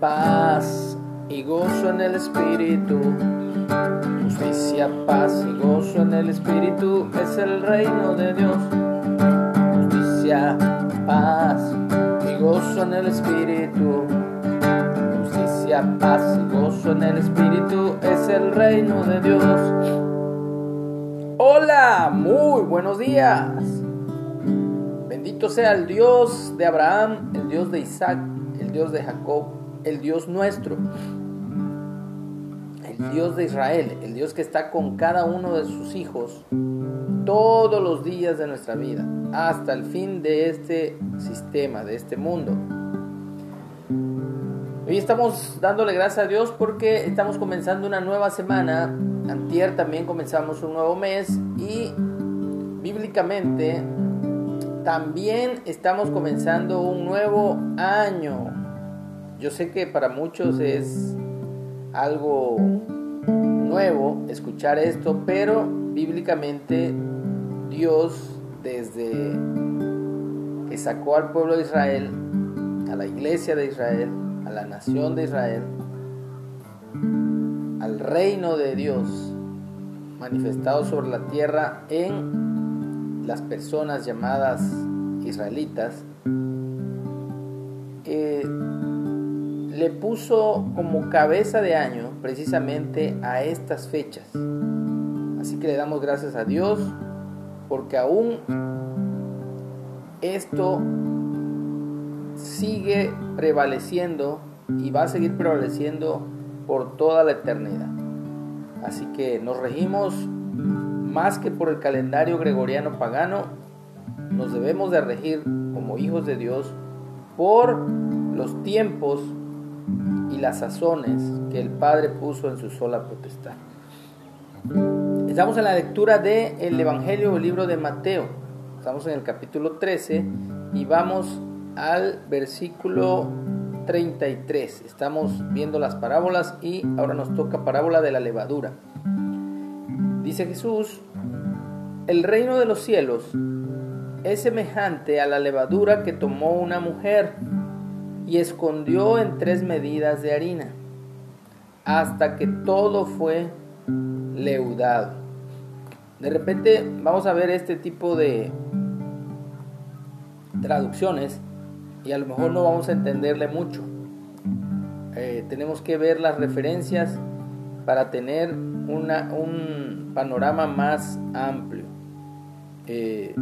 paz y gozo en el Espíritu. Justicia, paz y gozo en el Espíritu es el reino de Dios. Justicia, paz y gozo en el Espíritu. Justicia, paz y gozo en el Espíritu es el reino de Dios. Hola, muy buenos días. Bendito sea el Dios de Abraham, el Dios de Isaac, Dios de Jacob, el Dios nuestro, el Dios de Israel, el Dios que está con cada uno de sus hijos todos los días de nuestra vida, hasta el fin de este sistema, de este mundo. Hoy estamos dándole gracias a Dios porque estamos comenzando una nueva semana. Antier también comenzamos un nuevo mes y bíblicamente también estamos comenzando un nuevo año. Yo sé que para muchos es algo nuevo escuchar esto, pero bíblicamente Dios desde que sacó al pueblo de Israel, a la iglesia de Israel, a la nación de Israel, al reino de Dios manifestado sobre la tierra en las personas llamadas israelitas, le puso como cabeza de año precisamente a estas fechas. Así que le damos gracias a Dios porque aún esto sigue prevaleciendo y va a seguir prevaleciendo por toda la eternidad. Así que nos regimos más que por el calendario gregoriano pagano, nos debemos de regir como hijos de Dios por los tiempos y las sazones que el Padre puso en su sola potestad. Estamos en la lectura del Evangelio o libro de Mateo. Estamos en el capítulo 13 y vamos al versículo 33. Estamos viendo las parábolas y ahora nos toca parábola de la levadura. Dice Jesús, el reino de los cielos es semejante a la levadura que tomó una mujer y escondió en tres medidas de harina, hasta que todo fue leudado. De repente vamos a ver este tipo de traducciones y a lo mejor no vamos a entenderle mucho. Eh, tenemos que ver las referencias para tener una, un panorama más amplio. Eh,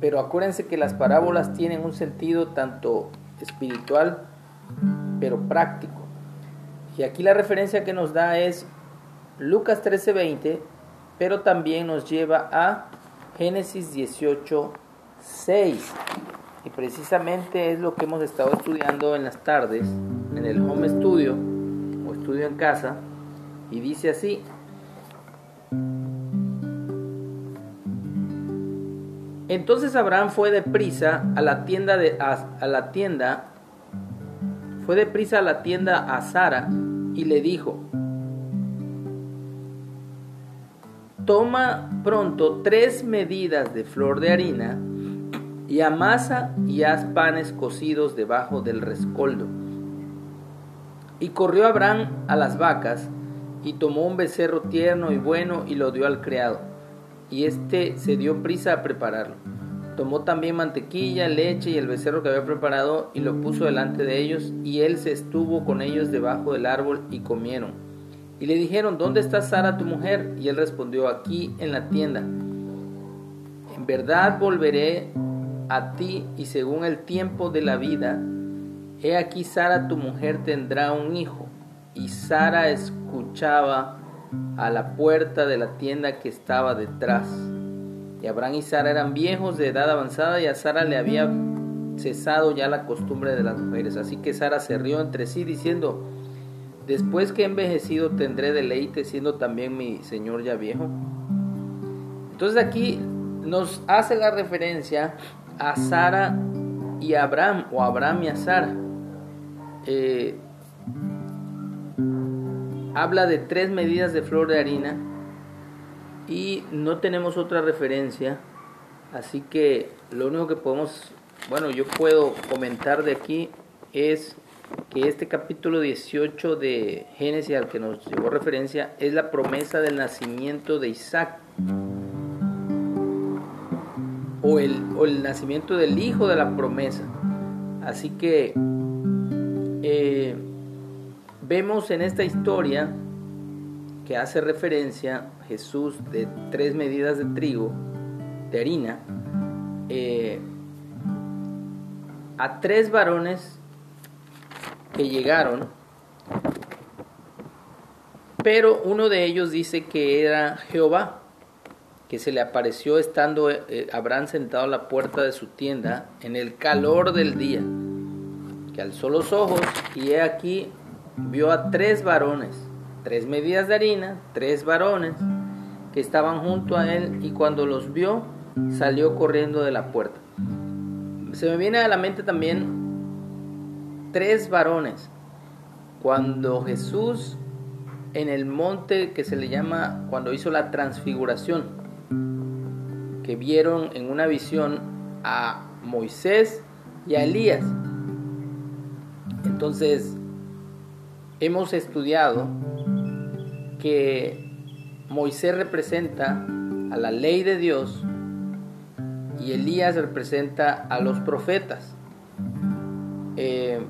pero acuérdense que las parábolas tienen un sentido tanto espiritual, pero práctico. Y aquí la referencia que nos da es Lucas 13:20, pero también nos lleva a Génesis 18:6. Y precisamente es lo que hemos estado estudiando en las tardes, en el home studio estudio en casa y dice así. Entonces Abraham fue a la tienda de a, la tienda fue deprisa a la tienda a Sara y le dijo: Toma pronto tres medidas de flor de harina y amasa y haz panes cocidos debajo del rescoldo y corrió Abraham a las vacas, y tomó un becerro tierno y bueno, y lo dio al criado. Y éste se dio prisa a prepararlo. Tomó también mantequilla, leche y el becerro que había preparado, y lo puso delante de ellos, y él se estuvo con ellos debajo del árbol, y comieron. Y le dijeron, ¿dónde está Sara tu mujer? Y él respondió, aquí en la tienda. En verdad volveré a ti, y según el tiempo de la vida, He aquí Sara tu mujer tendrá un hijo. Y Sara escuchaba a la puerta de la tienda que estaba detrás. Y Abraham y Sara eran viejos de edad avanzada y a Sara le había cesado ya la costumbre de las mujeres. Así que Sara se rió entre sí diciendo, después que he envejecido tendré deleite siendo también mi señor ya viejo. Entonces aquí nos hace la referencia a Sara y Abraham o Abraham y a Sara. Eh, habla de tres medidas de flor de harina y no tenemos otra referencia, así que lo único que podemos, bueno, yo puedo comentar de aquí es que este capítulo 18 de Génesis al que nos llevó referencia es la promesa del nacimiento de Isaac o el, el nacimiento del hijo de la promesa. Así que vemos en esta historia que hace referencia Jesús de tres medidas de trigo, de harina, eh, a tres varones que llegaron, pero uno de ellos dice que era Jehová, que se le apareció estando eh, Abraham sentado a la puerta de su tienda en el calor del día, que alzó los ojos y he aquí vio a tres varones, tres medidas de harina, tres varones que estaban junto a él y cuando los vio salió corriendo de la puerta. Se me viene a la mente también tres varones. Cuando Jesús en el monte que se le llama, cuando hizo la transfiguración, que vieron en una visión a Moisés y a Elías. Entonces, hemos estudiado que Moisés representa a la ley de Dios y Elías representa a los profetas. Eh,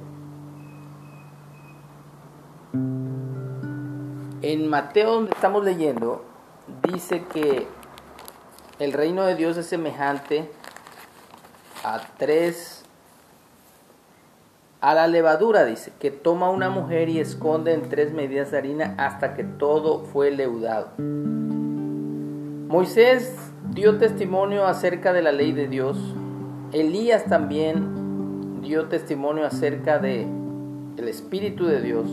En Mateo, donde estamos leyendo, dice que el reino de Dios es semejante a tres, a la levadura, dice, que toma una mujer y esconde en tres medidas de harina hasta que todo fue leudado. Moisés dio testimonio acerca de la ley de Dios. Elías también dio testimonio acerca de el Espíritu de Dios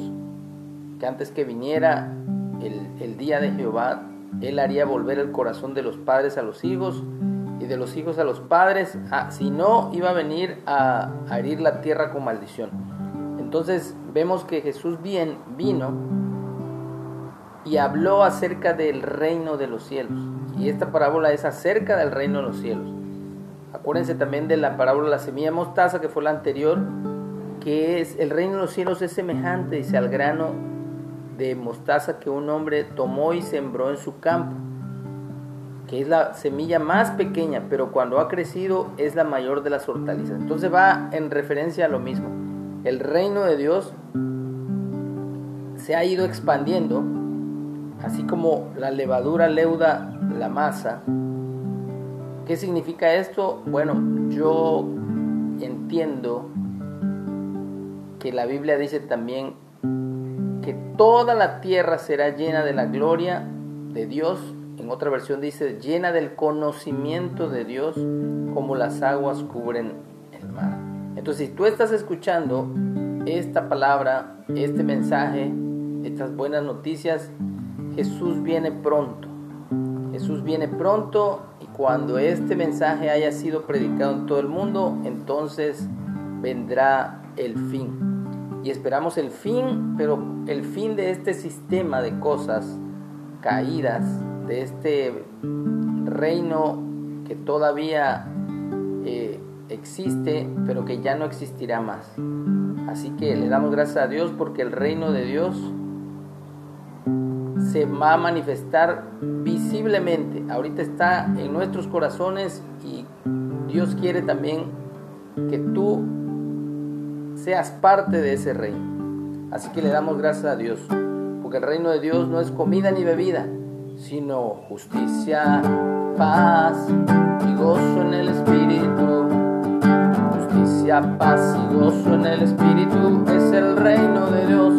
que antes que viniera el, día de Jehová, Él haría volver el corazón de los padres a los hijos de los hijos a los padres, ah, si no iba a venir a, herir la tierra con maldición. Entonces vemos que Jesús bien vino y habló acerca del reino de los cielos. Y esta parábola es acerca del reino de los cielos. Acuérdense también de la parábola de la semilla mostaza que fue la anterior, que es el reino de los cielos es semejante, dice, al grano de mostaza que un hombre tomó y sembró en su campo, que es la semilla más pequeña, pero cuando ha crecido es la mayor de las hortalizas. Entonces va en referencia a lo mismo. El reino de Dios se ha ido expandiendo, así como la levadura leuda la masa. ¿Qué significa esto? Bueno, yo entiendo que la Biblia dice también que toda la tierra será llena de la gloria de Dios. En otra versión dice, llena del conocimiento de Dios como las aguas cubren el mar. Entonces, si tú estás escuchando esta palabra, este mensaje, estas buenas noticias, Jesús viene pronto. Jesús viene pronto y cuando este mensaje haya sido predicado en todo el mundo, entonces vendrá el fin y esperamos el fin, pero el fin de este sistema de cosas caídas, de este reino que todavía eh, existe, pero que ya no existirá más. Así que le damos gracias a Dios porque el reino de Dios se va a manifestar visiblemente. Ahorita está en nuestros corazones y Dios quiere también que tú seas parte de ese reino. Así que le damos gracias a Dios, porque el reino de Dios no es comida ni bebida, sino justicia, paz y gozo en el Espíritu. Justicia, paz y gozo en el Espíritu es el reino de Dios.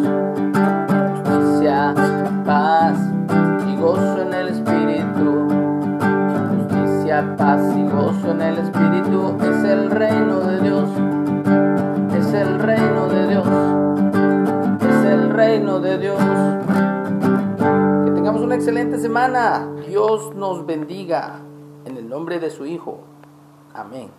Justicia, paz y gozo en el Espíritu. Justicia, paz y gozo en el Espíritu es el reino de Dios el reino de Dios. Es el reino de Dios. Excelente semana. Dios nos bendiga. En el nombre de su Hijo. Amén.